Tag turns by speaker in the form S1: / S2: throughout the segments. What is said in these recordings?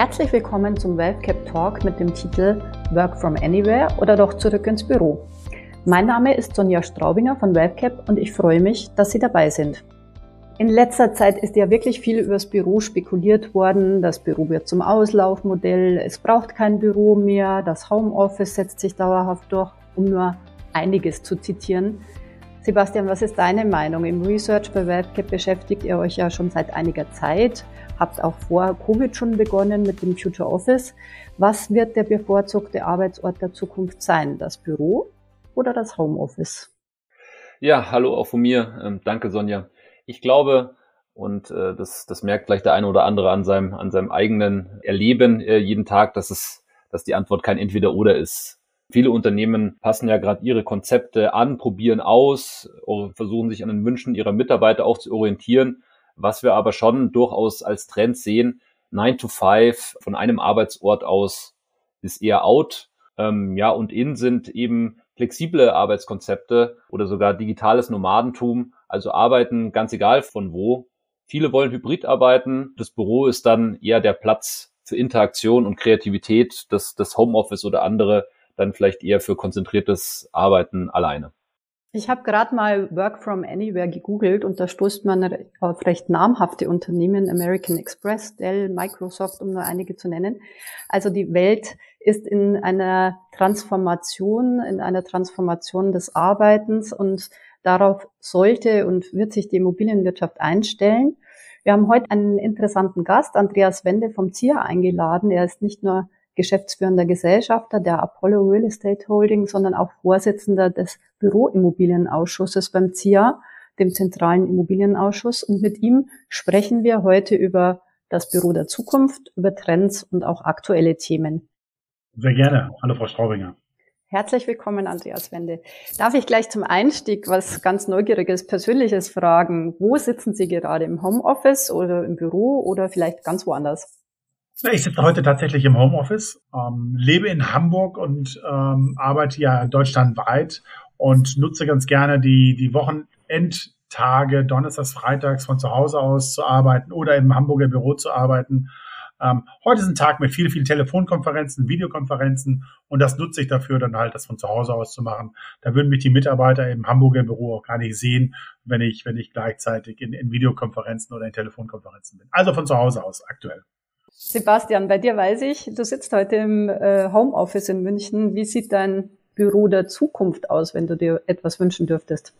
S1: Herzlich willkommen zum WealthCap Talk mit dem Titel Work from Anywhere oder doch zurück ins Büro. Mein Name ist Sonja Straubinger von WealthCap und ich freue mich, dass Sie dabei sind. In letzter Zeit ist ja wirklich viel übers Büro spekuliert worden. Das Büro wird zum Auslaufmodell, es braucht kein Büro mehr, das Homeoffice setzt sich dauerhaft durch, um nur einiges zu zitieren. Sebastian, was ist deine Meinung? Im Research bei WebCap beschäftigt ihr euch ja schon seit einiger Zeit, habt auch vor Covid schon begonnen mit dem Future Office. Was wird der bevorzugte Arbeitsort der Zukunft sein? Das Büro oder das Homeoffice?
S2: Ja, hallo auch von mir. Ähm, danke, Sonja. Ich glaube, und äh, das, das merkt vielleicht der eine oder andere an seinem, an seinem eigenen Erleben äh, jeden Tag, dass es, dass die Antwort kein Entweder-Oder ist. Viele Unternehmen passen ja gerade ihre Konzepte an, probieren aus, versuchen sich an den Wünschen ihrer Mitarbeiter auch zu orientieren. Was wir aber schon durchaus als Trend sehen, 9 to 5 von einem Arbeitsort aus ist eher out. Ähm, ja, und in sind eben flexible Arbeitskonzepte oder sogar digitales Nomadentum, also arbeiten ganz egal von wo. Viele wollen hybrid arbeiten. Das Büro ist dann eher der Platz für Interaktion und Kreativität. Das, das Homeoffice oder andere dann vielleicht eher für konzentriertes Arbeiten alleine.
S1: Ich habe gerade mal Work from Anywhere gegoogelt und da stoßt man auf recht namhafte Unternehmen, American Express, Dell, Microsoft, um nur einige zu nennen. Also die Welt ist in einer Transformation, in einer Transformation des Arbeitens und darauf sollte und wird sich die Immobilienwirtschaft einstellen. Wir haben heute einen interessanten Gast, Andreas Wende vom ZIA eingeladen. Er ist nicht nur geschäftsführender Gesellschafter der Apollo Real Estate Holding, sondern auch Vorsitzender des Büroimmobilienausschusses beim ZIA, dem Zentralen Immobilienausschuss. Und mit ihm sprechen wir heute über das Büro der Zukunft, über Trends und auch aktuelle Themen.
S3: Sehr gerne. Hallo, Frau Straubinger.
S1: Herzlich willkommen, Andreas Wende. Darf ich gleich zum Einstieg was ganz Neugieriges, Persönliches fragen? Wo sitzen Sie gerade? Im Homeoffice oder im Büro oder vielleicht ganz woanders?
S3: Ich sitze heute tatsächlich im Homeoffice, ähm, lebe in Hamburg und ähm, arbeite ja deutschlandweit und nutze ganz gerne die, die Wochenendtage, Donnerstags, Freitags von zu Hause aus zu arbeiten oder im Hamburger Büro zu arbeiten. Ähm, heute ist ein Tag mit vielen, vielen Telefonkonferenzen, Videokonferenzen und das nutze ich dafür, dann halt das von zu Hause aus zu machen. Da würden mich die Mitarbeiter im Hamburger Büro auch gar nicht sehen, wenn ich, wenn ich gleichzeitig in, in Videokonferenzen oder in Telefonkonferenzen bin. Also von zu Hause aus aktuell.
S1: Sebastian, bei dir weiß ich, du sitzt heute im äh, Homeoffice in München. Wie sieht dein Büro der Zukunft aus, wenn du dir etwas wünschen dürftest?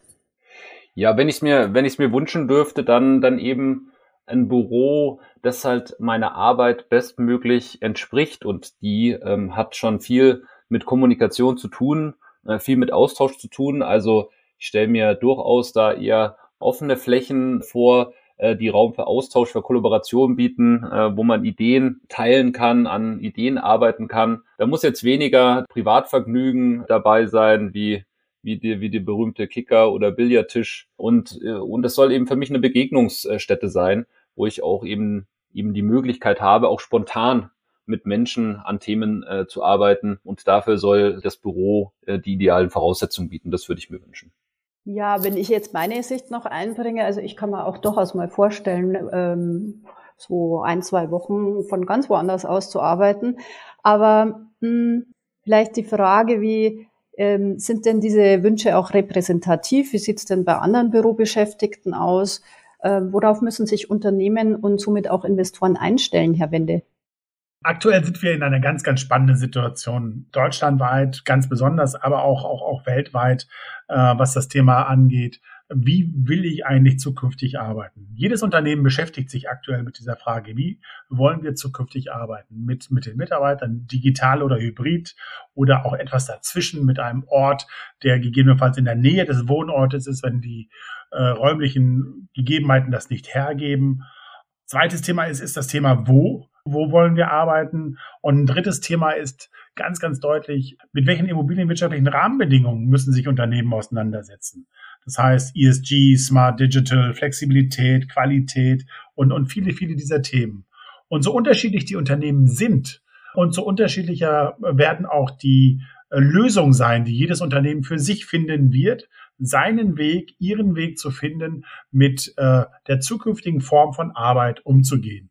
S2: Ja, wenn ich es mir, wenn ich mir wünschen dürfte, dann, dann eben ein Büro, das halt meiner Arbeit bestmöglich entspricht und die ähm, hat schon viel mit Kommunikation zu tun, äh, viel mit Austausch zu tun. Also ich stelle mir durchaus da eher offene Flächen vor, äh, die Raum für Austausch, für Kollaboration bieten, äh, wo man Ideen teilen kann, an Ideen arbeiten kann. Da muss jetzt weniger Privatvergnügen dabei sein, wie wie die, wie die berühmte Kicker- oder Billardtisch. Und, äh, und es soll eben für mich eine Begegnungsstätte sein, wo ich auch eben, eben die Möglichkeit habe, auch spontan mit Menschen an Themen äh, zu arbeiten. Und dafür soll das Büro äh, die idealen Voraussetzungen bieten. Das würde ich mir wünschen.
S1: Ja, wenn ich jetzt meine Sicht noch einbringe, also ich kann mir auch durchaus mal vorstellen, ähm, so ein, zwei Wochen von ganz woanders aus zu arbeiten. Aber mh, hm, vielleicht die Frage, wie ähm, sind denn diese Wünsche auch repräsentativ? Wie sieht's denn bei anderen Bürobeschäftigten aus? Äh, worauf müssen sich Unternehmen und somit auch Investoren einstellen, Herr Wende?
S3: Aktuell sind wir in einer ganz, ganz spannenden Situation. Deutschlandweit ganz besonders, aber auch, auch, auch weltweit, äh, was das Thema angeht. Wie will ich eigentlich zukünftig arbeiten? Jedes Unternehmen beschäftigt sich aktuell mit dieser Frage. Wie wollen wir zukünftig arbeiten? Mit, mit den Mitarbeitern, digital oder hybrid oder auch etwas dazwischen mit einem Ort, der gegebenenfalls in der Nähe des Wohnortes ist, wenn die äh, räumlichen Gegebenheiten das nicht hergeben. Zweites Thema ist, ist das Thema Wo wo wollen wir arbeiten? Und ein drittes Thema ist ganz, ganz deutlich, mit welchen immobilienwirtschaftlichen Rahmenbedingungen müssen sich Unternehmen auseinandersetzen? Das heißt ESG, Smart Digital, Flexibilität, Qualität und, und viele, viele dieser Themen. Und so unterschiedlich die Unternehmen sind und so unterschiedlicher werden auch die äh, Lösungen sein, die jedes Unternehmen für sich finden wird, seinen Weg, ihren Weg zu finden, mit äh, der zukünftigen Form von Arbeit umzugehen.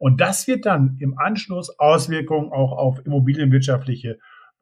S3: Und das wird dann im Anschluss Auswirkungen auch auf immobilienwirtschaftliche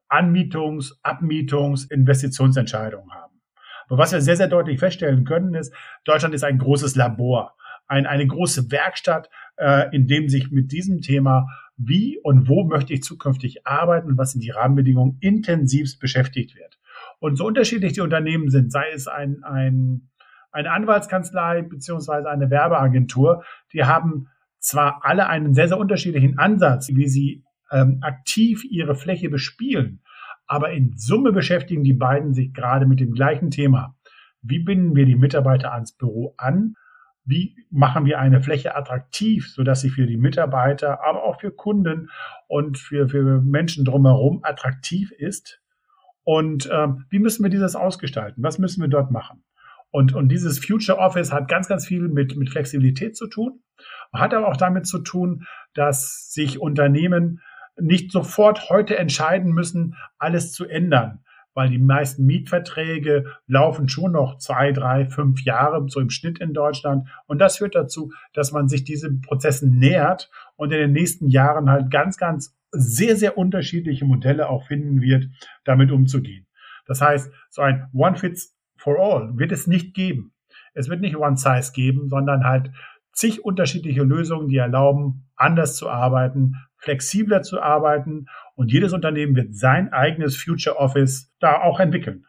S3: Anmietungs-, Abmietungs-, Investitionsentscheidungen haben. Aber was wir sehr, sehr deutlich feststellen können, ist, Deutschland ist ein großes Labor, ein, eine große Werkstatt, äh, in dem sich mit diesem Thema, wie und wo möchte ich zukünftig arbeiten und was sind die Rahmenbedingungen, intensivst beschäftigt wird. Und so unterschiedlich die Unternehmen sind, sei es ein, ein, eine Anwaltskanzlei beziehungsweise eine Werbeagentur, die haben zwar alle einen sehr, sehr unterschiedlichen Ansatz, wie sie ähm, aktiv ihre Fläche bespielen, aber in Summe beschäftigen die beiden sich gerade mit dem gleichen Thema. Wie binden wir die Mitarbeiter ans Büro an? Wie machen wir eine Fläche attraktiv, sodass sie für die Mitarbeiter, aber auch für Kunden und für, für Menschen drumherum attraktiv ist? Und ähm, wie müssen wir dieses ausgestalten? Was müssen wir dort machen? Und, und dieses Future Office hat ganz, ganz viel mit, mit Flexibilität zu tun, hat aber auch damit zu tun, dass sich Unternehmen nicht sofort heute entscheiden müssen, alles zu ändern, weil die meisten Mietverträge laufen schon noch zwei, drei, fünf Jahre, so im Schnitt in Deutschland. Und das führt dazu, dass man sich diesen Prozessen nähert und in den nächsten Jahren halt ganz, ganz sehr, sehr unterschiedliche Modelle auch finden wird, damit umzugehen. Das heißt, so ein One Fits for All wird es nicht geben. Es wird nicht One Size geben, sondern halt zig unterschiedliche Lösungen, die erlauben, anders zu arbeiten, flexibler zu arbeiten und jedes Unternehmen wird sein eigenes Future Office da auch entwickeln.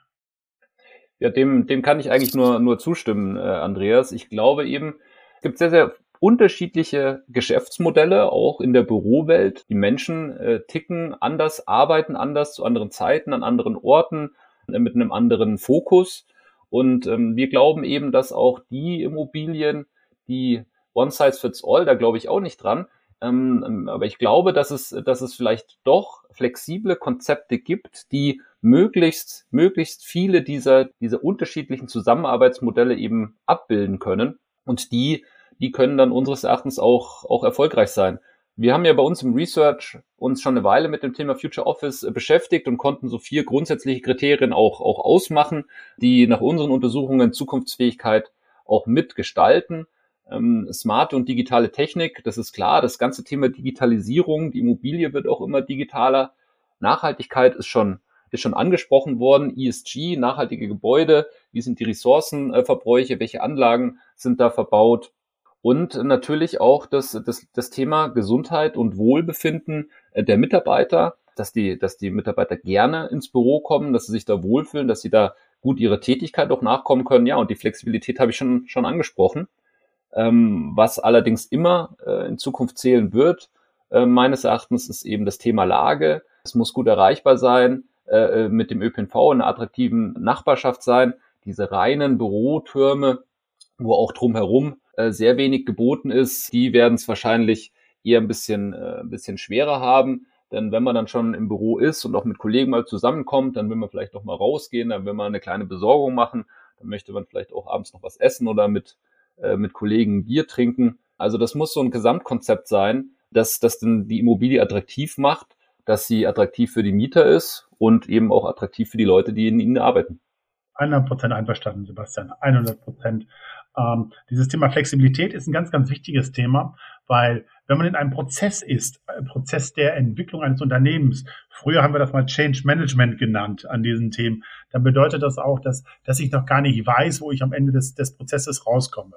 S2: Ja, dem, dem kann ich eigentlich nur, nur zustimmen, äh, Andreas. Ich glaube eben, es gibt sehr, sehr unterschiedliche Geschäftsmodelle, auch in der Bürowelt. Die Menschen äh, ticken anders, arbeiten anders zu anderen Zeiten, an anderen Orten, äh, mit einem anderen Fokus. Und ähm, wir glauben eben, dass auch die Immobilien, die One Size Fits All, da glaube ich auch nicht dran, ähm, ähm, aber ich glaube, dass es, dass es vielleicht doch flexible Konzepte gibt, die möglichst, möglichst viele dieser, dieser unterschiedlichen Zusammenarbeitsmodelle eben abbilden können. Und die, die können dann unseres Erachtens auch, auch erfolgreich sein. Wir haben ja bei uns im Research uns schon eine Weile mit dem Thema Future Office äh, beschäftigt und konnten so vier grundsätzliche Kriterien auch, auch ausmachen, die nach unseren Untersuchungen Zukunftsfähigkeit auch mitgestalten ähm, smarte und digitale Technik, das ist klar. Das ganze Thema Digitalisierung, die Immobilie wird auch immer digitaler. Nachhaltigkeit ist schon ist schon angesprochen worden. ESG, nachhaltige Gebäude, wie sind die Ressourcenverbräuche, welche Anlagen sind da verbaut? Und natürlich auch das, das, das Thema Gesundheit und Wohlbefinden äh, der Mitarbeiter, dass die, dass die Mitarbeiter gerne ins Büro kommen, dass sie sich da wohlfühlen, dass sie da gut ihrer Tätigkeit auch nachkommen können. Ja, und die Flexibilität habe ich schon, schon angesprochen. Ähm, was allerdings immer äh, in Zukunft zählen wird, äh, meines Erachtens, ist eben das Thema Lage. Es muss gut erreichbar sein, äh, äh mit dem ÖPNV in einer attraktiven Nachbarschaft sein. Diese reinen Bürotürme, wo auch drumherum äh, sehr wenig geboten ist, die werden es wahrscheinlich eher ein bisschen, äh, ein bisschen schwerer haben. Denn wenn man dann schon im Büro ist und auch mit Kollegen mal zusammenkommt, dann will man vielleicht noch mal rausgehen, dann will man eine kleine Besorgung machen, dann möchte man vielleicht auch abends noch was essen oder mit äh, mit Kollegen Bier trinken. Also das muss so ein Gesamtkonzept sein, dass das dann die Immobilie attraktiv macht, dass sie attraktiv für die Mieter ist und eben auch attraktiv für die Leute, die in ihnen arbeiten.
S3: 100 Prozent einverstanden, Sebastian. 100 Prozent. Ähm, dieses Thema Flexibilität ist ein ganz, ganz wichtiges Thema, weil wenn man in einem Prozess ist, ein Prozess der Entwicklung eines Unternehmens, früher haben wir das mal Change Management genannt an diesen Themen, dann bedeutet das auch, dass, dass ich noch gar nicht weiß, wo ich am Ende des, des Prozesses rauskomme.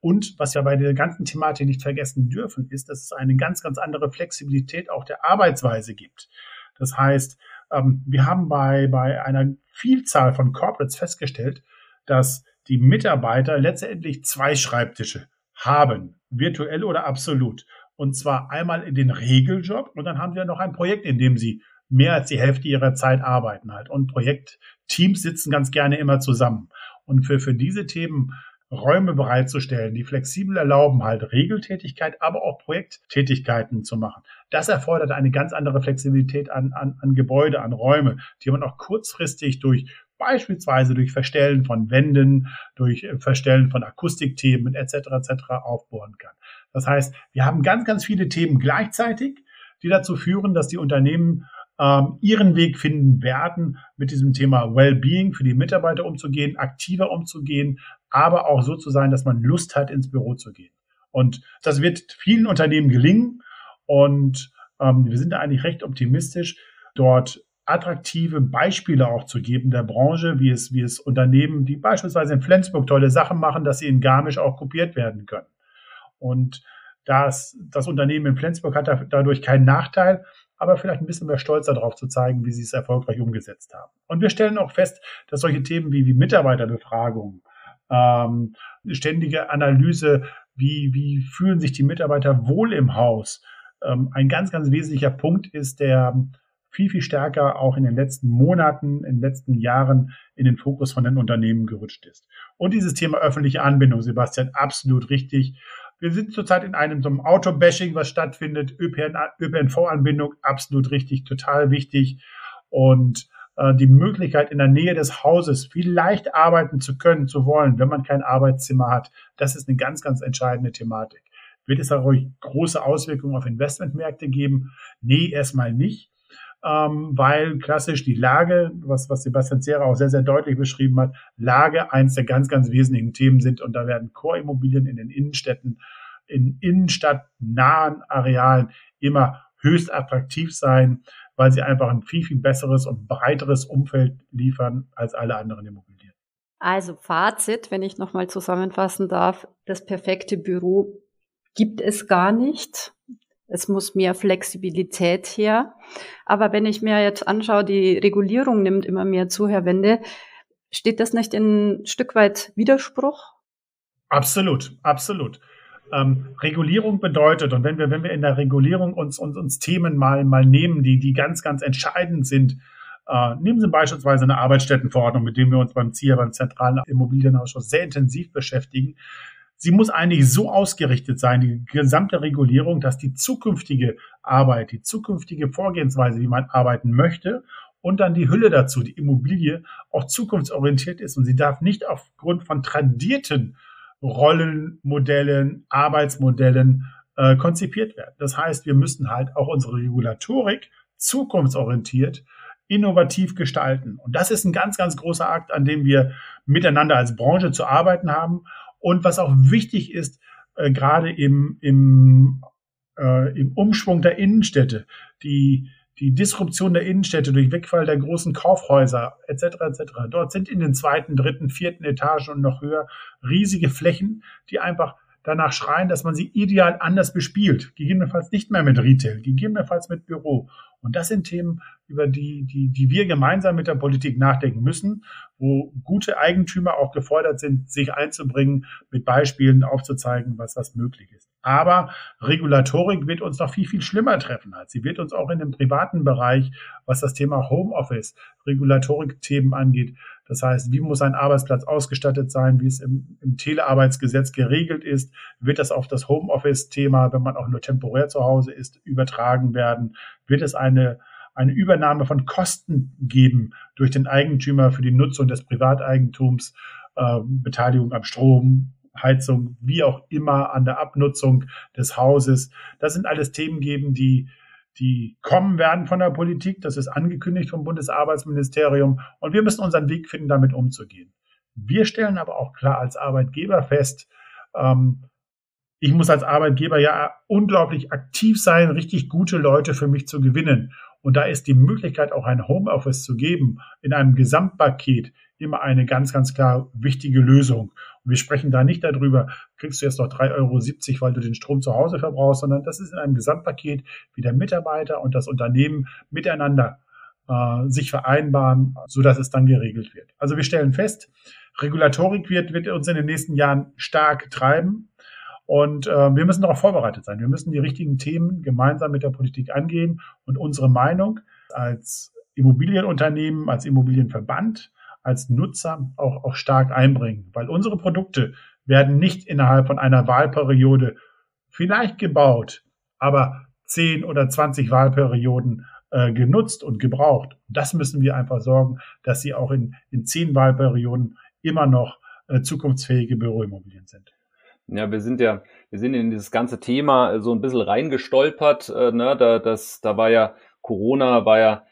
S3: Und was wir bei der ganzen Thematik nicht vergessen dürfen, ist, dass es eine ganz, ganz andere Flexibilität auch der Arbeitsweise gibt. Das heißt, ähm, wir haben bei, bei einer Vielzahl von Corporates festgestellt, dass die Mitarbeiter letztendlich zwei Schreibtische haben, virtuell oder absolut. Und zwar einmal in den Regeljob und dann haben wir noch ein Projekt, in dem sie mehr als die Hälfte ihrer Zeit arbeiten halt. Und Projektteams sitzen ganz gerne immer zusammen. Und für, für diese Themen Räume bereitzustellen, die flexibel erlauben, halt Regeltätigkeit, aber auch Projekttätigkeiten zu machen. Das erfordert eine ganz andere Flexibilität an, an, an Gebäude, an Räume, die man auch kurzfristig durch beispielsweise durch Verstellen von Wänden, durch Verstellen von Akustikthemen etc. etc. aufbohren kann. Das heißt, wir haben ganz, ganz viele Themen gleichzeitig, die dazu führen, dass die Unternehmen ähm, ihren Weg finden werden, mit diesem Thema Wellbeing für die Mitarbeiter umzugehen, aktiver umzugehen, aber auch so zu sein, dass man Lust hat, ins Büro zu gehen. Und das wird vielen Unternehmen gelingen. Und ähm, wir sind da eigentlich recht optimistisch, dort attraktive Beispiele auch zu geben der Branche, wie es, wie es Unternehmen, die beispielsweise in Flensburg tolle Sachen machen, dass sie in Garmisch auch kopiert werden können. Und das, das Unternehmen in Flensburg hat dadurch keinen Nachteil, aber vielleicht ein bisschen mehr Stolz darauf zu zeigen, wie sie es erfolgreich umgesetzt haben. Und wir stellen auch fest, dass solche Themen wie, wie Mitarbeiterbefragung, ähm, ständige Analyse, wie, wie fühlen sich die Mitarbeiter wohl im Haus, ähm, ein ganz, ganz wesentlicher Punkt ist, der viel, viel stärker auch in den letzten Monaten, in den letzten Jahren in den Fokus von den Unternehmen gerutscht ist. Und dieses Thema öffentliche Anbindung, Sebastian, absolut richtig. Wir sind zurzeit in einem so einem Autobashing, was stattfindet. ÖPNV-Anbindung, absolut richtig, total wichtig. Und äh, die Möglichkeit, in der Nähe des Hauses vielleicht arbeiten zu können, zu wollen, wenn man kein Arbeitszimmer hat, das ist eine ganz, ganz entscheidende Thematik. Wird es dadurch große Auswirkungen auf Investmentmärkte geben? Nee, erstmal nicht ähm, weil klassisch die Lage, was, was Sebastian Zehrer auch sehr, sehr deutlich beschrieben hat, Lage eins der ganz, ganz wesentlichen Themen sind und da werden Core-Immobilien in den Innenstädten, in innenstadtnahen Arealen immer höchst attraktiv sein, weil sie einfach ein viel, viel besseres und breiteres Umfeld liefern als alle anderen Immobilien.
S1: Also Fazit, wenn ich nochmal zusammenfassen darf, das perfekte Büro gibt es gar nicht. Es muss mehr Flexibilität her. Aber wenn ich mir jetzt anschaue, die Regulierung nimmt immer mehr zu, Herr Wende, steht das nicht in Stück weit Widerspruch?
S3: Absolut, absolut. Ähm, Regulierung bedeutet, und wenn wir, wenn wir in der Regulierung uns, uns, uns Themen mal, mal nehmen, die, die ganz, ganz entscheidend sind, äh, nehmen Sie beispielsweise eine Arbeitsstättenverordnung, mit dem wir uns beim ZIA, beim Zentralen Immobilienausschuss sehr intensiv beschäftigen sie muss eigentlich so ausgerichtet sein, die gesamte Regulierung, dass die zukünftige Arbeit, die zukünftige Vorgehensweise, wie man arbeiten möchte, und dann die Hülle dazu, die Immobilie, auch zukunftsorientiert ist. Und sie darf nicht aufgrund von tradierten Rollenmodellen, Arbeitsmodellen äh, konzipiert werden. Das heißt, wir müssen halt auch unsere Regulatorik zukunftsorientiert innovativ gestalten. Und das ist ein ganz, ganz großer Akt, an dem wir miteinander als Branche zu arbeiten haben. Und was auch wichtig ist, äh, gerade im, im, äh, im Umschwung der Innenstädte, die, die Disruption der Innenstädte durch Wegfall der großen Kaufhäuser etc. etc. Dort sind in den zweiten, dritten, vierten Etagen und noch höher riesige Flächen, die einfach danach schreien, dass man sie ideal anders bespielt. Gegebenenfalls nicht mehr mit Retail, gegebenenfalls mit Büro. Und das sind Themen, über die, die, die wir gemeinsam mit der Politik nachdenken müssen, wo gute Eigentümer auch gefordert sind, sich einzubringen, mit Beispielen aufzuzeigen, was das möglich ist. Aber Regulatorik wird uns noch viel, viel schlimmer treffen als sie wird uns auch in dem privaten Bereich, was das Thema Homeoffice, Regulatorik-Themen angeht. Das heißt, wie muss ein Arbeitsplatz ausgestattet sein, wie es im, im Telearbeitsgesetz geregelt ist, wird das auf das Homeoffice-Thema, wenn man auch nur temporär zu Hause ist, übertragen werden, wird es eine eine Übernahme von Kosten geben durch den Eigentümer für die Nutzung des Privateigentums, äh, Beteiligung am Strom, Heizung, wie auch immer an der Abnutzung des Hauses. Das sind alles Themen geben, die die kommen werden von der Politik. Das ist angekündigt vom Bundesarbeitsministerium. Und wir müssen unseren Weg finden, damit umzugehen. Wir stellen aber auch klar als Arbeitgeber fest, ähm, ich muss als Arbeitgeber ja unglaublich aktiv sein, richtig gute Leute für mich zu gewinnen. Und da ist die Möglichkeit, auch ein Homeoffice zu geben, in einem Gesamtpaket immer eine ganz, ganz klar wichtige Lösung. Und wir sprechen da nicht darüber, kriegst du jetzt noch 3,70 Euro, weil du den Strom zu Hause verbrauchst, sondern das ist in einem Gesamtpaket, wie der Mitarbeiter und das Unternehmen miteinander äh, sich vereinbaren, so dass es dann geregelt wird. Also wir stellen fest, Regulatorik wird, wird uns in den nächsten Jahren stark treiben. Und äh, wir müssen darauf vorbereitet sein. Wir müssen die richtigen Themen gemeinsam mit der Politik angehen und unsere Meinung als Immobilienunternehmen, als Immobilienverband, als Nutzer auch, auch stark einbringen. Weil unsere Produkte werden nicht innerhalb von einer Wahlperiode vielleicht gebaut, aber 10 oder 20 Wahlperioden äh, genutzt und gebraucht. Das müssen wir einfach sorgen, dass sie auch in, in zehn Wahlperioden immer noch äh, zukunftsfähige Büroimmobilien sind.
S2: Ja, wir sind ja, wir sind in dieses ganze Thema so ein bisschen reingestolpert. Äh, ne? da, das, da war ja Corona, war ja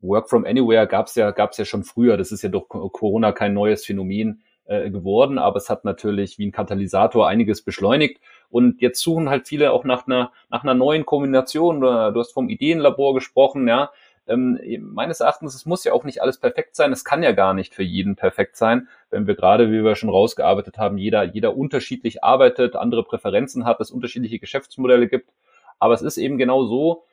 S2: Work from Anywhere gab's ja, gab's ja schon früher. Das ist ja durch Corona kein neues Phänomen. äh, geworden, aber es hat natürlich wie ein Katalysator einiges beschleunigt. Und jetzt suchen halt viele auch nach einer, nach einer neuen Kombination. Du hast vom Ideenlabor gesprochen, ja. Ähm, meines Erachtens, es muss ja auch nicht alles perfekt sein. Es kann ja gar nicht für jeden perfekt sein, wenn wir gerade, wie wir schon rausgearbeitet haben, jeder, jeder unterschiedlich arbeitet, andere Präferenzen hat, es unterschiedliche Geschäftsmodelle gibt. Aber es ist eben genau so,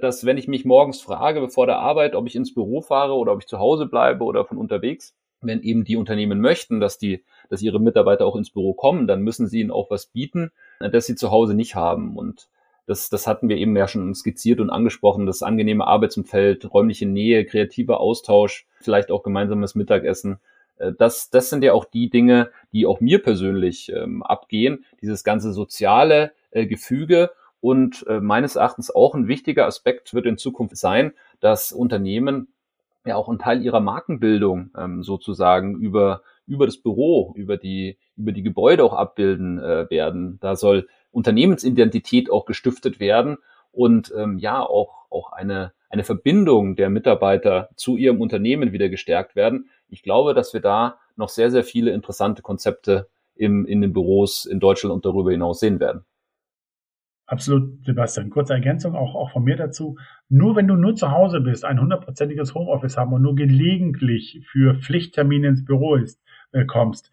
S2: dass wenn ich mich morgens frage, bevor der Arbeit, ob ich ins Büro fahre oder ob ich zu Hause bleibe oder von unterwegs, wenn eben die Unternehmen möchten, dass die, dass ihre Mitarbeiter auch ins Büro kommen, dann müssen sie ihnen auch was bieten, das sie zu Hause nicht haben. Und das, das hatten wir eben ja schon skizziert und angesprochen, das angenehme Arbeitsumfeld, räumliche Nähe, kreativer Austausch, vielleicht auch gemeinsames Mittagessen. Äh, das, das sind ja auch die Dinge, die auch mir persönlich ähm, abgehen, dieses ganze soziale äh, Gefüge. Und äh, meines Erachtens auch ein wichtiger Aspekt wird in Zukunft sein, dass Unternehmen ja auch einen Teil ihrer Markenbildung ähm, sozusagen über über das Büro, über die über die Gebäude auch abbilden äh, werden. Da soll Unternehmensidentität auch gestiftet werden und ähm, ja auch auch eine eine Verbindung der Mitarbeiter zu ihrem Unternehmen wieder gestärkt werden. Ich glaube, dass wir da noch sehr sehr viele interessante Konzepte im, in den Büros in Deutschland und darüber hinaus sehen werden.
S3: Absolut, Sebastian. Kurze Ergänzung auch, auch von mir dazu. Nur wenn du nur zu Hause bist, ein hundertprozentiges Homeoffice haben und nur gelegentlich für Pflichttermine ins Büro ist, äh, kommst,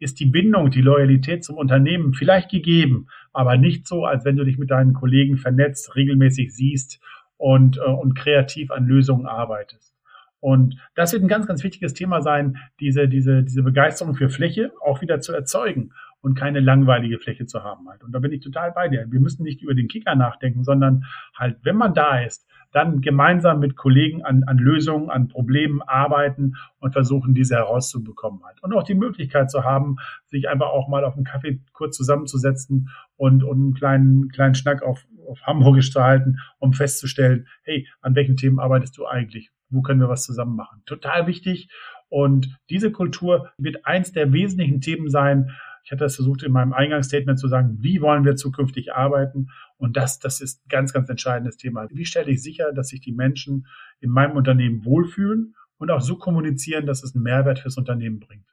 S3: ist die Bindung, die Loyalität zum Unternehmen vielleicht gegeben, aber nicht so, als wenn du dich mit deinen Kollegen vernetzt, regelmäßig siehst und, äh, und kreativ an Lösungen arbeitest. Und das wird ein ganz, ganz wichtiges Thema sein, diese, diese, diese Begeisterung für Fläche auch wieder zu erzeugen und keine langweilige Fläche zu haben halt. Und da bin ich total bei dir. Wir müssen nicht über den Kicker nachdenken, sondern halt, wenn man da ist, dann gemeinsam mit Kollegen an, an Lösungen, an Problemen arbeiten und versuchen, diese herauszubekommen halt. Und auch die Möglichkeit zu haben, sich einfach auch mal auf einen Kaffee kurz zusammenzusetzen und, und einen kleinen, kleinen Schnack auf, auf Hamburgisch zu halten, um festzustellen, hey, an welchen Themen arbeitest du eigentlich? Wo können wir was zusammen machen? Total wichtig. Und diese Kultur wird eins der wesentlichen Themen sein, ich hatte das versucht in meinem Eingangsstatement zu sagen, wie wollen wir zukünftig arbeiten? Und das, das ist ein ganz, ganz entscheidendes Thema. Wie stelle ich sicher, dass sich die Menschen in meinem Unternehmen wohlfühlen und auch so kommunizieren, dass es einen Mehrwert fürs Unternehmen bringt?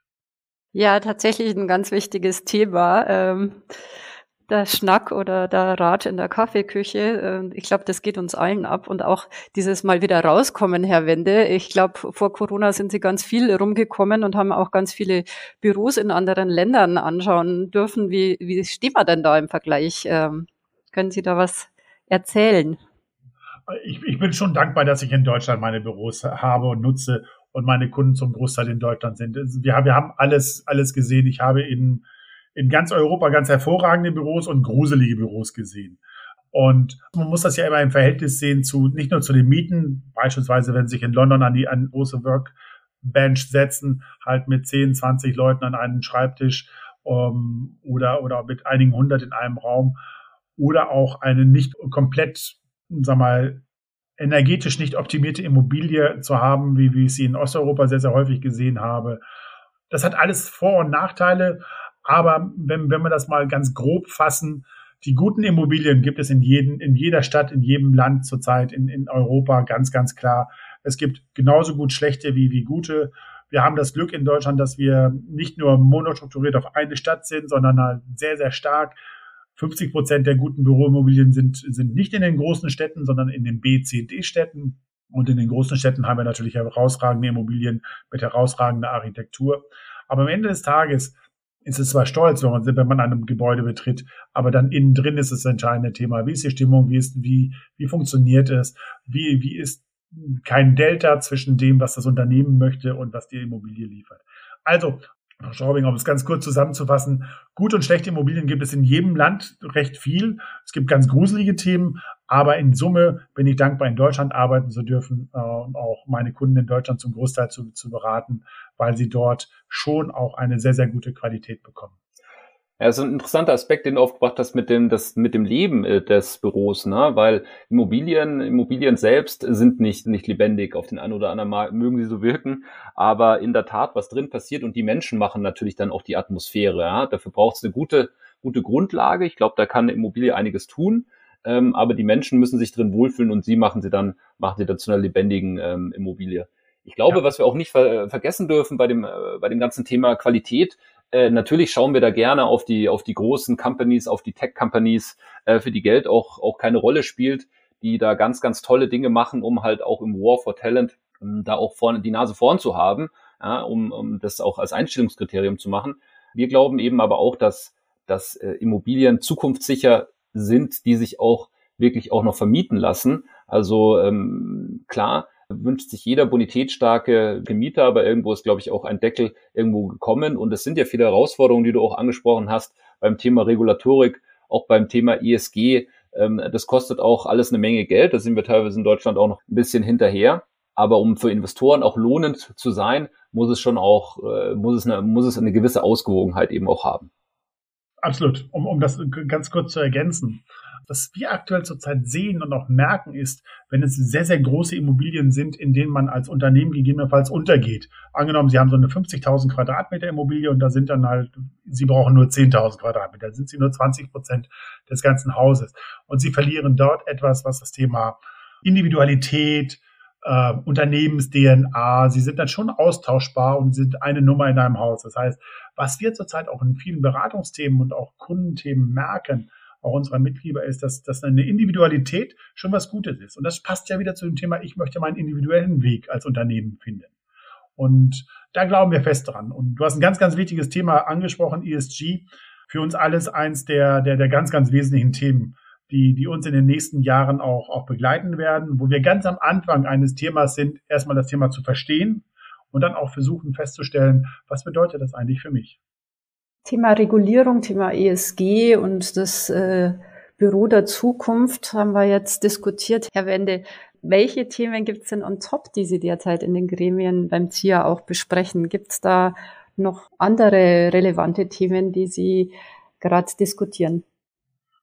S1: Ja, tatsächlich ein ganz wichtiges Thema. Ähm der Schnack oder der Rat in der Kaffeeküche. Ich glaube, das geht uns allen ab. Und auch dieses Mal wieder rauskommen, Herr Wende. Ich glaube, vor Corona sind Sie ganz viel rumgekommen und haben auch ganz viele Büros in anderen Ländern anschauen dürfen. Wie, wie steht man denn da im Vergleich? Ähm, können Sie da was erzählen?
S3: Ich, ich bin schon dankbar, dass ich in Deutschland meine Büros habe und nutze und meine Kunden zum Großteil in Deutschland sind. Wir, wir haben alles, alles gesehen. Ich habe in in ganz Europa ganz hervorragende Büros und gruselige Büros gesehen. Und man muss das ja immer im Verhältnis sehen zu, nicht nur zu den Mieten, beispielsweise wenn sich in London an die an große Workbench setzen, halt mit 10, 20 Leuten an einen Schreibtisch um, oder, oder mit einigen hundert in einem Raum oder auch eine nicht komplett, sag mal, energetisch nicht optimierte Immobilie zu haben, wie, wie ich sie in Osteuropa sehr, sehr häufig gesehen habe. Das hat alles Vor- und Nachteile, aber wenn, wenn wir das mal ganz grob fassen, die guten Immobilien gibt es in, jeden, in jeder Stadt, in jedem Land zurzeit in, in Europa, ganz, ganz klar. Es gibt genauso gut schlechte wie, wie gute. Wir haben das Glück in Deutschland, dass wir nicht nur monostrukturiert auf eine Stadt sind, sondern halt sehr, sehr stark. 50 Prozent der guten Büroimmobilien sind, sind nicht in den großen Städten, sondern in den B, C, D-Städten. Und in den großen Städten haben wir natürlich herausragende Immobilien mit herausragender Architektur. Aber am Ende des Tages ist es zwar stolz, wenn man, wenn man einem Gebäude betritt, aber dann innen drin ist das entscheidende Thema. Wie ist die Stimmung? Wie ist, wie, wie funktioniert es? Wie, wie ist kein Delta zwischen dem, was das Unternehmen möchte und was die Immobilie liefert? Also, Frau Straubing, um es ganz kurz zusammenzufassen, gute und schlechte Immobilien gibt es in jedem Land recht viel. Es gibt ganz gruselige Themen, aber in Summe bin ich dankbar, in Deutschland arbeiten zu dürfen äh, auch meine Kunden in Deutschland zum Großteil zu, zu beraten, weil sie dort schon auch eine sehr, sehr gute Qualität bekommen.
S2: Ja, das ist ein interessanter Aspekt, den du aufgebracht hast mit dem, das, mit dem Leben äh, des Büros, ne? weil Immobilien, Immobilien selbst sind nicht, nicht lebendig. Auf den einen oder anderen Mal mögen sie so wirken, aber in der Tat, was drin passiert und die Menschen machen natürlich dann auch die Atmosphäre. Ja? Dafür braucht es eine gute, gute Grundlage. Ich glaube, da kann eine Immobilie einiges tun. Ähm, aber die Menschen müssen sich drin wohlfühlen und sie machen sie dann, machen sie dann zu einer lebendigen ähm, Immobilie Ich glaube, ja. was wir auch nicht ver vergessen dürfen bei dem, äh, bei dem ganzen Thema Qualität, äh, natürlich schauen wir da gerne auf die, auf die großen Companies, auf die Tech-Companies, äh, für die Geld auch, auch keine Rolle spielt, die da ganz, ganz tolle Dinge machen, um halt auch im War for Talent um, da auch vorne die Nase vorn zu haben, ja, um, um das auch als Einstellungskriterium zu machen. Wir glauben eben aber auch, dass, dass äh, Immobilien zukunftssicher sind, die sich auch wirklich auch noch vermieten lassen. Also ähm, klar, wünscht sich jeder bonitätsstarke Gemieter, aber irgendwo ist, glaube ich, auch ein Deckel irgendwo gekommen. Und es sind ja viele Herausforderungen, die du auch angesprochen hast beim Thema Regulatorik, auch beim Thema ESG. Ähm, das kostet auch alles eine Menge Geld. Da sind wir teilweise in Deutschland auch noch ein bisschen hinterher. Aber um für Investoren auch lohnend zu sein, muss es schon auch, äh, muss es eine, muss es eine gewisse Ausgewogenheit eben auch haben.
S3: Absolut. Um, um das ganz kurz zu ergänzen was wir aktuell zurzeit sehen und auch merken, ist, wenn es sehr, sehr große Immobilien sind, in denen man als Unternehmen gegebenenfalls untergeht. Angenommen, Sie haben so eine 50.000 Quadratmeter Immobilie und da sind dann halt, Sie brauchen nur 10.000 Quadratmeter, da sind Sie nur 20 Prozent des ganzen Hauses. Und Sie verlieren dort etwas, was das Thema Individualität, äh, Unternehmens-DNA, sie sind dann schon austauschbar und sind eine Nummer in einem Haus. Das heißt, was wir zurzeit auch in vielen Beratungsthemen und auch Kundenthemen merken, auch unserer Mitglieder ist, dass, dass eine Individualität schon was Gutes ist. Und das passt ja wieder zu dem Thema, ich möchte meinen individuellen Weg als Unternehmen finden. Und da glauben wir fest dran. Und du hast ein ganz, ganz wichtiges Thema angesprochen, ESG. Für uns alles eins der, der, der ganz, ganz wesentlichen Themen, die, die uns in den nächsten Jahren auch, auch begleiten werden, wo wir ganz am Anfang eines Themas sind, erstmal das Thema zu verstehen und dann auch versuchen festzustellen, was bedeutet das eigentlich für mich?
S1: Thema Regulierung, Thema ESG und das äh, Büro der Zukunft haben wir jetzt diskutiert. Herr Wende, welche Themen gibt es denn on top, die Sie derzeit in den Gremien beim ZIA auch besprechen? Gibt es da noch andere relevante Themen, die Sie gerade diskutieren?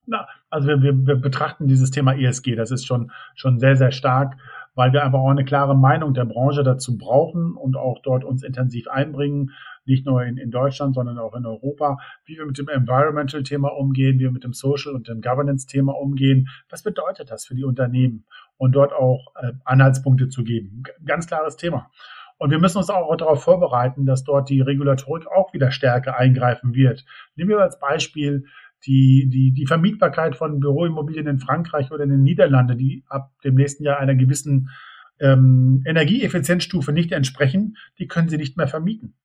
S3: Na, also wir, wir, wir betrachten dieses Thema ESG, das ist schon, schon sehr, sehr stark, weil wir einfach auch eine klare Meinung der Branche dazu brauchen und auch dort uns intensiv einbringen nicht nur in, in Deutschland, sondern auch in Europa, wie wir mit dem Environmental-Thema umgehen, wie wir mit dem Social- und dem Governance-Thema umgehen. Was bedeutet das für die Unternehmen? Und dort auch äh, Anhaltspunkte zu geben. Ganz klares Thema. Und wir müssen uns auch darauf vorbereiten, dass dort die Regulatorik auch wieder stärker eingreifen wird. Nehmen wir als Beispiel die, die, die Vermietbarkeit von Büroimmobilien in Frankreich oder in den Niederlanden, die ab dem nächsten Jahr einer gewissen ähm, Energieeffizienzstufe nicht entsprechen, die können sie nicht mehr vermieten.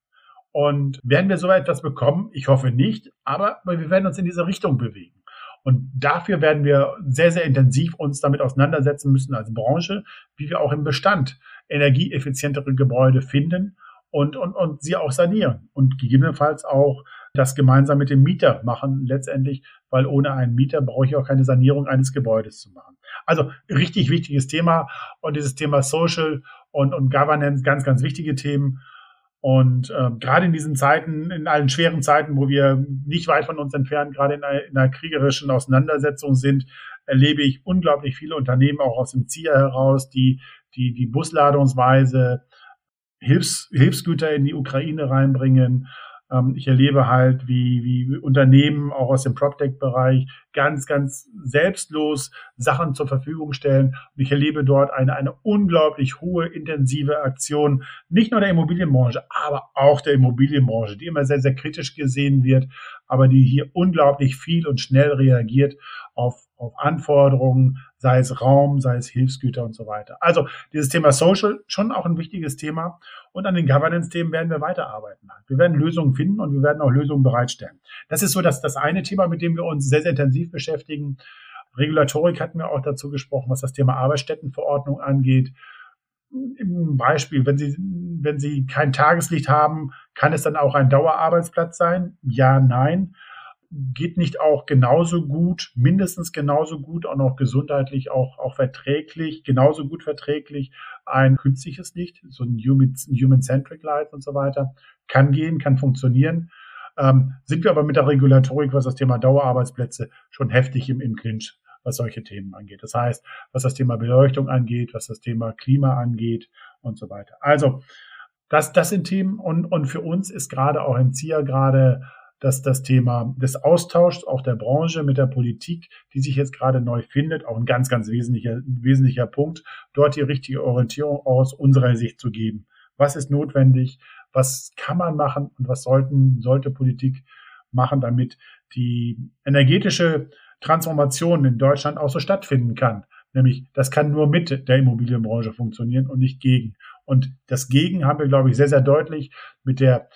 S3: Und werden wir so etwas bekommen? Ich hoffe nicht, aber wir werden uns in diese Richtung bewegen. Und dafür werden wir sehr, sehr intensiv uns damit auseinandersetzen müssen als Branche, wie wir auch im Bestand energieeffizientere Gebäude finden und, und, und sie auch sanieren und gegebenenfalls auch das gemeinsam mit dem Mieter machen letztendlich, weil ohne einen Mieter brauche ich auch keine Sanierung eines Gebäudes zu machen. Also richtig wichtiges Thema und dieses Thema Social und, und Governance, ganz, ganz wichtige Themen. Und äh, gerade in diesen Zeiten, in allen schweren Zeiten, wo wir nicht weit von uns entfernt, gerade in einer, in einer kriegerischen Auseinandersetzung sind, erlebe ich unglaublich viele Unternehmen auch aus dem ZIA heraus, die die, die Busladungsweise Hilfs, Hilfsgüter in die Ukraine reinbringen. ähm, ich erlebe halt, wie, wie Unternehmen auch aus dem PropTech-Bereich ganz, ganz selbstlos Sachen zur Verfügung stellen. Und ich erlebe dort eine, eine unglaublich hohe, intensive Aktion, nicht nur der Immobilienbranche, aber auch der Immobilienbranche, die immer sehr, sehr kritisch gesehen wird, aber die hier unglaublich viel und schnell reagiert auf, auf Anforderungen, sei es Raum, sei es Hilfsgüter und so weiter. Also dieses Thema Social schon auch ein wichtiges Thema. Und an den Governance-Themen werden wir weiterarbeiten. Wir werden Lösungen finden und wir werden auch Lösungen bereitstellen. Das ist so das, das eine Thema, mit dem wir uns sehr, sehr intensiv beschäftigen. Regulatorik hatten wir auch dazu gesprochen, was das Thema Arbeitsstättenverordnung angeht. Im Beispiel, wenn Sie, wenn Sie kein Tageslicht haben, kann es dann auch ein Dauerarbeitsplatz sein? Ja, nein geht nicht auch genauso gut, mindestens genauso gut, auch noch gesundheitlich, auch, auch verträglich, genauso gut verträglich ein künstliches Licht, so ein Human-Centric Light und so weiter, kann gehen, kann funktionieren. Ähm, sind wir aber mit der Regulatorik, was das Thema Dauerarbeitsplätze, schon heftig im, im Clinch, was solche Themen angeht. Das heißt, was das Thema Beleuchtung angeht, was das Thema Klima angeht und so weiter. Also, das, das sind Themen und, und für uns ist gerade auch im ZIA gerade dass das Thema des Austauschs auch der Branche mit der Politik, die sich jetzt gerade neu findet, auch ein ganz, ganz wesentlicher, wesentlicher Punkt, dort die richtige Orientierung aus unserer Sicht zu geben. Was ist notwendig? Was kann man machen und was sollten, sollte Politik machen, damit die energetische Transformation in Deutschland auch so stattfinden kann? Nämlich, das kann nur mit der Immobilienbranche funktionieren und nicht gegen. Und das Gegen haben wir, glaube ich, sehr, sehr deutlich mit der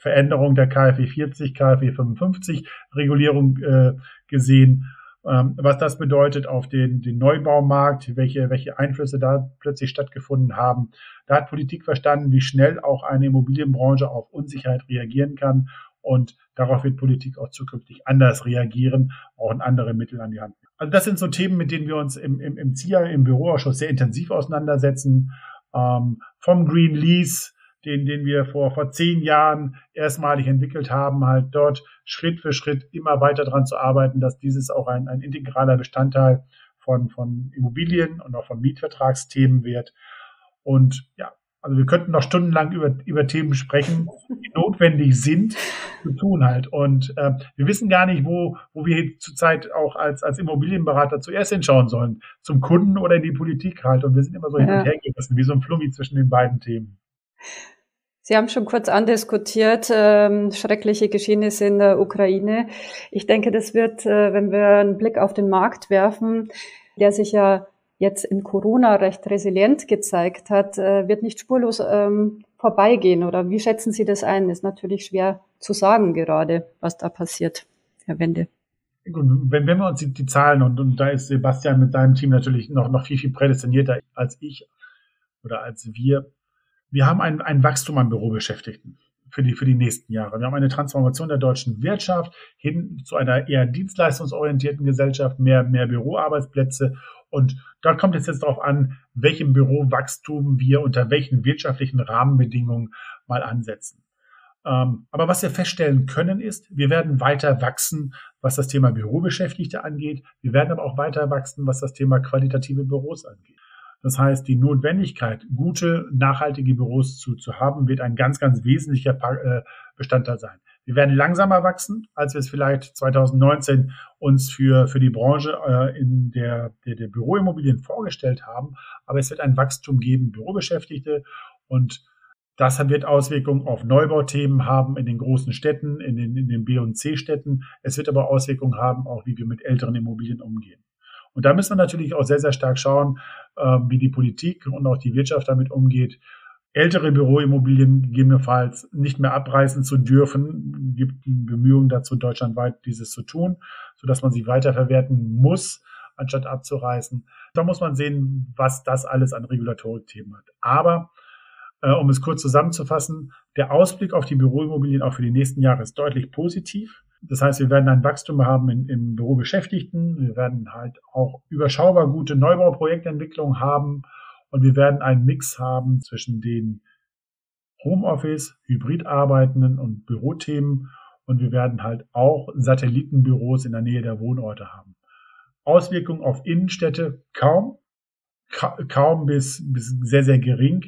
S3: Kurzfristveränderung der KfW 40, KfW 55 Regulierung äh, gesehen. Ähm, was das bedeutet auf den, den Neubaumarkt, welche, welche Einflüsse da plötzlich stattgefunden haben. Da hat Politik verstanden, wie schnell auch eine Immobilienbranche auf Unsicherheit reagieren kann. Und darauf wird Politik auch zukünftig anders reagieren, auch in andere Mittel an die Hand. Also das sind so Themen, mit denen wir uns im, im, im ZIA, im Büroausschuss sehr intensiv auseinandersetzen. Ähm, vom Green Lease den, den wir vor, vor zehn Jahren erstmalig entwickelt haben, halt dort Schritt für Schritt immer weiter dran zu arbeiten, dass dieses auch ein, ein integraler Bestandteil von, von Immobilien und auch von Mietvertragsthemen wird. Und ja, also wir könnten noch stundenlang über, über Themen sprechen, die notwendig sind zu tun halt. Und äh, wir wissen gar nicht, wo, wo wir zurzeit auch als, als Immobilienberater zuerst hinschauen sollen. Zum Kunden oder in die Politik halt. Und wir sind immer so ja. hin und her gerissen, wie so ein Flummi zwischen den beiden Themen.
S1: Sie haben schon kurz andiskutiert, ähm, schreckliche Geschehnisse in der Ukraine. Ich denke, das wird, äh, wenn wir einen Blick auf den Markt werfen, der sich ja jetzt in Corona recht resilient gezeigt hat, äh, wird nicht spurlos ähm, vorbeigehen. Oder wie schätzen Sie das ein? Ist natürlich schwer zu sagen gerade, was da passiert, Herr Wende.
S3: Gut, wenn, wenn wir uns die, die Zahlen und, und da ist Sebastian mit seinem Team natürlich noch, noch viel, viel prädestinierter als ich oder als wir wir haben ein, ein Wachstum an Bürobeschäftigten für die, für die nächsten Jahre. Wir haben eine Transformation der deutschen Wirtschaft hin zu einer eher dienstleistungsorientierten Gesellschaft, mehr, mehr Büroarbeitsplätze. Und da kommt es jetzt darauf an, welchem Bürowachstum wir unter welchen wirtschaftlichen Rahmenbedingungen mal ansetzen. Ähm, aber was wir feststellen können, ist, wir werden weiter wachsen, was das Thema Bürobeschäftigte angeht. Wir werden aber auch weiter wachsen, was das Thema qualitative Büros angeht. Das heißt, die Notwendigkeit, gute, nachhaltige Büros zu, zu haben, wird ein ganz, ganz wesentlicher äh, Bestandteil sein. Wir werden langsamer wachsen, als wir es vielleicht 2019 uns für, für die Branche äh, in der, der, der Büroimmobilien vorgestellt haben. Aber es wird ein Wachstum geben, Bürobeschäftigte und das wird Auswirkungen auf Neubauthemen haben in den großen Städten, in den, in den B- und C-Städten. Es wird aber Auswirkungen haben, auch wie wir mit älteren Immobilien umgehen. Und da müssen wir natürlich auch sehr, sehr stark schauen, ähm, wie die Politik und auch die Wirtschaft damit umgeht. Ältere Büroimmobilien gegebenenfalls nicht mehr abreißen zu dürfen. Es gibt Bemühungen dazu, deutschlandweit dieses zu tun, sodass man sie weiterverwerten muss, anstatt abzureißen. Da muss man sehen, was das alles an Regulatorik-Themen hat. Aber äh, um es kurz zusammenzufassen, der Ausblick auf die Büroimmobilien auch für die nächsten Jahre ist deutlich positiv. Das heißt, wir werden ein Wachstum haben in, im Büro Beschäftigten. Wir werden halt auch überschaubar gute Neubauprojektentwicklung haben. Und wir werden einen Mix haben zwischen den Homeoffice, Hybridarbeitenden und Bürothemen. Und wir werden halt auch Satellitenbüros in der Nähe der Wohnorte haben. Auswirkungen auf Innenstädte kaum, kaum bis, bis sehr, sehr gering.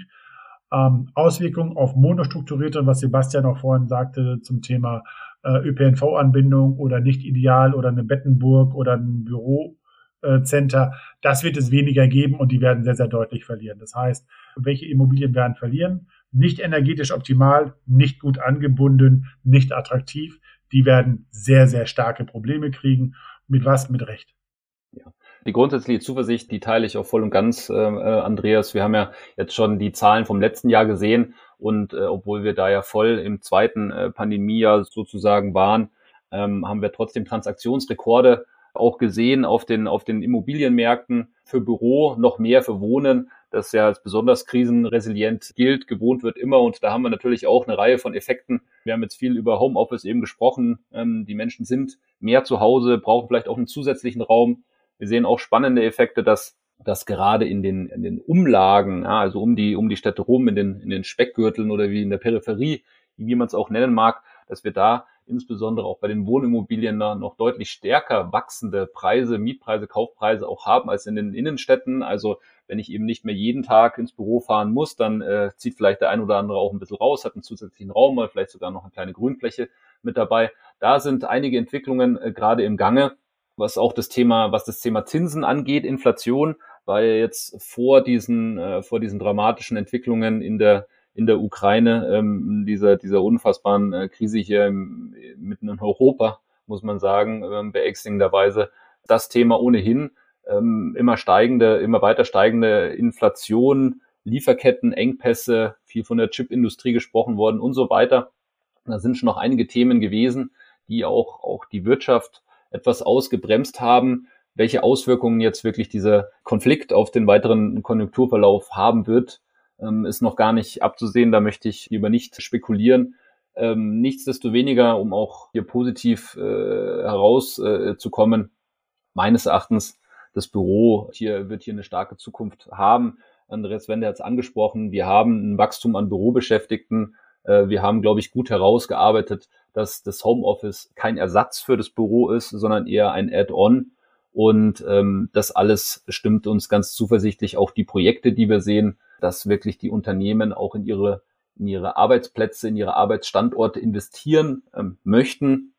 S3: Ähm, Auswirkungen auf monostrukturierte, was Sebastian auch vorhin sagte zum Thema äh, ÖPNV-Anbindung oder nicht ideal oder eine Bettenburg oder ein Bürocenter, das wird es weniger geben und die werden sehr, sehr deutlich verlieren. Das heißt, welche Immobilien werden verlieren? Nicht energetisch optimal, nicht gut angebunden, nicht attraktiv. Die werden sehr, sehr starke Probleme kriegen. Mit was? Mit Recht.
S2: Ja. Die grundsätzliche Zuversicht, die teile ich auch voll und ganz, äh, äh Andreas. Wir haben ja jetzt schon die Zahlen vom letzten Jahr gesehen und äh, obwohl wir da ja voll im zweiten äh, Pandemiejahr sozusagen waren, ähm, haben wir trotzdem Transaktionsrekorde auch gesehen auf den, auf den Immobilienmärkten für Büro, noch mehr für Wohnen, das ja als besonders krisenresilient gilt, gewohnt wird immer. Und da haben wir natürlich auch eine Reihe von Effekten. Wir haben jetzt viel über Homeoffice eben gesprochen. Ähm, die Menschen sind mehr zu Hause, brauchen vielleicht auch einen zusätzlichen Raum. Wir sehen auch spannende Effekte, dass dass gerade in den, in den Umlagen, ja, also um die, um die Städte rum, in den, in den Speckgürteln oder wie in der Peripherie, wie man es auch nennen mag, dass wir da insbesondere auch bei den Wohnimmobilien noch deutlich stärker wachsende Preise, Mietpreise, Kaufpreise auch haben als in den Innenstädten. Also wenn ich eben nicht mehr jeden Tag ins Büro fahren muss, dann äh, zieht vielleicht der ein oder andere auch ein bisschen raus, hat einen zusätzlichen Raum oder vielleicht sogar noch eine kleine Grünfläche mit dabei. Da sind einige Entwicklungen äh, gerade im Gange, was auch das Thema, was das Thema Zinsen angeht, Inflation, war ja jetzt vor diesen, äh, vor diesen dramatischen Entwicklungen in der, in der Ukraine, ähm, dieser, dieser unfassbaren äh, Krise hier im, mitten in Europa, muss man sagen, ähm, beängstigenderweise, das Thema ohnehin, ähm, immer steigende, immer weiter steigende Inflation, Lieferketten, Engpässe, viel von der Chipindustrie gesprochen worden und so weiter. Da sind schon noch einige Themen gewesen, die auch, auch die Wirtschaft etwas ausgebremst haben. Welche Auswirkungen jetzt wirklich dieser Konflikt auf den weiteren Konjunkturverlauf haben wird, ähm, ist noch gar nicht abzusehen. Da möchte ich lieber nicht spekulieren. Ähm, nichtsdestoweniger, um auch hier positiv äh, herauszukommen, äh, meines Erachtens, das Büro hier wird hier eine starke Zukunft haben. Andreas Wende hat es angesprochen. Wir haben ein Wachstum an Bürobeschäftigten. Äh, wir haben, glaube ich, gut herausgearbeitet, dass das Homeoffice kein Ersatz für das Büro ist, sondern eher ein Add-on. Und ähm, das alles stimmt uns ganz zuversichtlich. Auch die Projekte, die wir sehen, dass wirklich die Unternehmen auch in ihre, in ihre Arbeitsplätze, in ihre Arbeitsstandorte investieren ähm, möchten,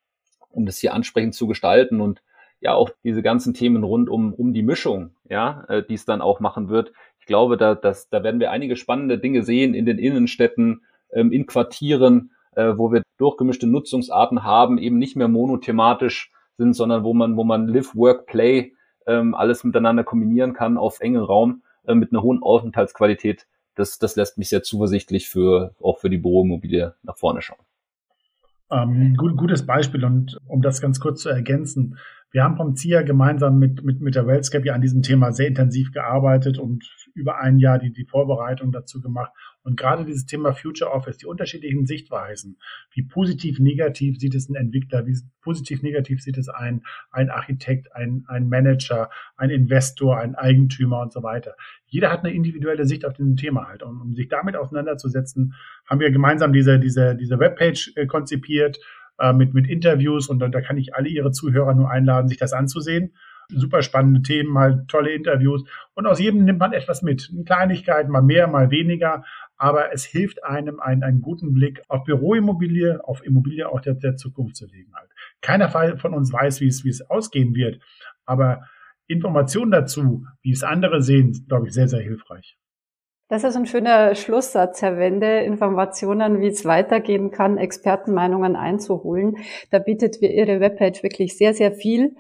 S2: um das hier ansprechend zu gestalten. Und ja, auch diese ganzen Themen rund um, um die Mischung, ja, äh, die es dann auch machen wird. Ich glaube, da, das, da werden wir einige spannende Dinge sehen in den Innenstädten, ähm, in Quartieren, äh, wo wir durchgemischte Nutzungsarten haben, eben nicht mehr monothematisch sind, sondern wo man, wo man Live, Work, Play ähm, alles miteinander kombinieren kann auf engen Raum äh, mit einer hohen Aufenthaltsqualität. Das, das lässt mich sehr zuversichtlich für auch für die Büroimmobilie nach vorne schauen.
S3: Ähm, gut, gutes Beispiel und um das ganz kurz zu ergänzen, wir haben vom ZIA gemeinsam mit, mit, mit der Wellscape ja an diesem Thema sehr intensiv gearbeitet und über ein Jahr die, die Vorbereitung dazu gemacht. Und gerade dieses Thema Future Office, die unterschiedlichen Sichtweisen, wie positiv, negativ sieht es ein Entwickler, wie positiv, negativ sieht es ein, ein Architekt, ein, ein Manager, ein Investor, ein Eigentümer und so weiter. Jeder hat eine individuelle Sicht auf dieses Thema halt. Und um sich damit auseinanderzusetzen, haben wir gemeinsam diese, diese, diese Webpage äh, konzipiert, äh, mit, mit Interviews und da, da kann ich alle Ihre Zuhörer nur einladen, sich das anzusehen. Super spannende Themen, halt tolle Interviews und aus jedem nimmt man etwas mit. Kleinigkeiten, mal mehr, mal weniger, aber es hilft einem, einen, einen guten Blick auf Büroimmobilie, auf Immobilie auch der, der Zukunft zu legen halt. Keiner von uns weiß, wie es, wie es ausgehen wird, aber Informationen dazu, wie es andere sehen, glaube ich, sehr, sehr hilfreich.
S1: Das ist ein schöner Schlusssatz, Herr Wende, Informationen, wie es weitergehen kann, Expertenmeinungen einzuholen. Da bietet Ihre Webpage wirklich sehr, sehr viel.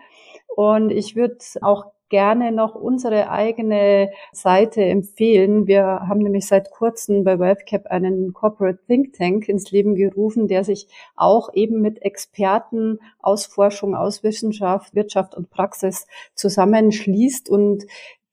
S1: Und ich würde auch gerne noch unsere eigene Seite empfehlen. Wir haben nämlich seit kurzem bei WealthCap einen Corporate Think Tank ins Leben gerufen, der sich auch eben mit Experten aus Forschung, aus Wissenschaft, Wirtschaft und Praxis zusammenschließt und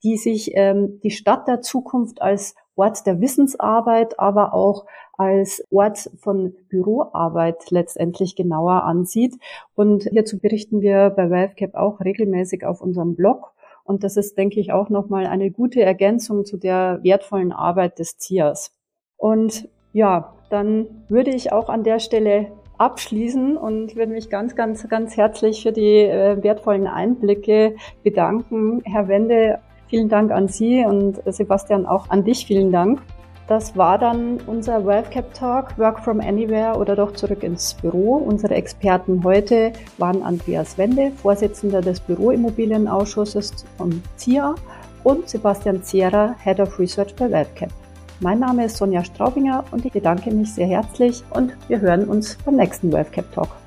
S1: die sich ähm, die Stadt der Zukunft als Ort der Wissensarbeit, aber auch als Ort von Büroarbeit letztendlich genauer ansieht. Und hierzu berichten wir bei WealthCap auch regelmäßig auf unserem Blog. Und das ist, denke ich, auch nochmal eine gute Ergänzung zu der wertvollen Arbeit des ZIAs. Und ja, dann würde ich auch an der Stelle abschließen und würde mich ganz, ganz, ganz herzlich für die äh, wertvollen Einblicke bedanken. Herr Wende, Vielen Dank an Sie und Sebastian auch an dich vielen Dank. Das war dann unser WealthCap Talk, Work from Anywhere oder doch zurück ins Büro. Unsere Experten heute waren Andreas Wende, Vorsitzender des Büroimmobilienausschusses von ZIA und Sebastian Zierer, Head of Research bei WealthCap. Mein Name ist Sonja Straubinger und ich bedanke mich sehr herzlich und wir hören uns beim nächsten WealthCap Talk.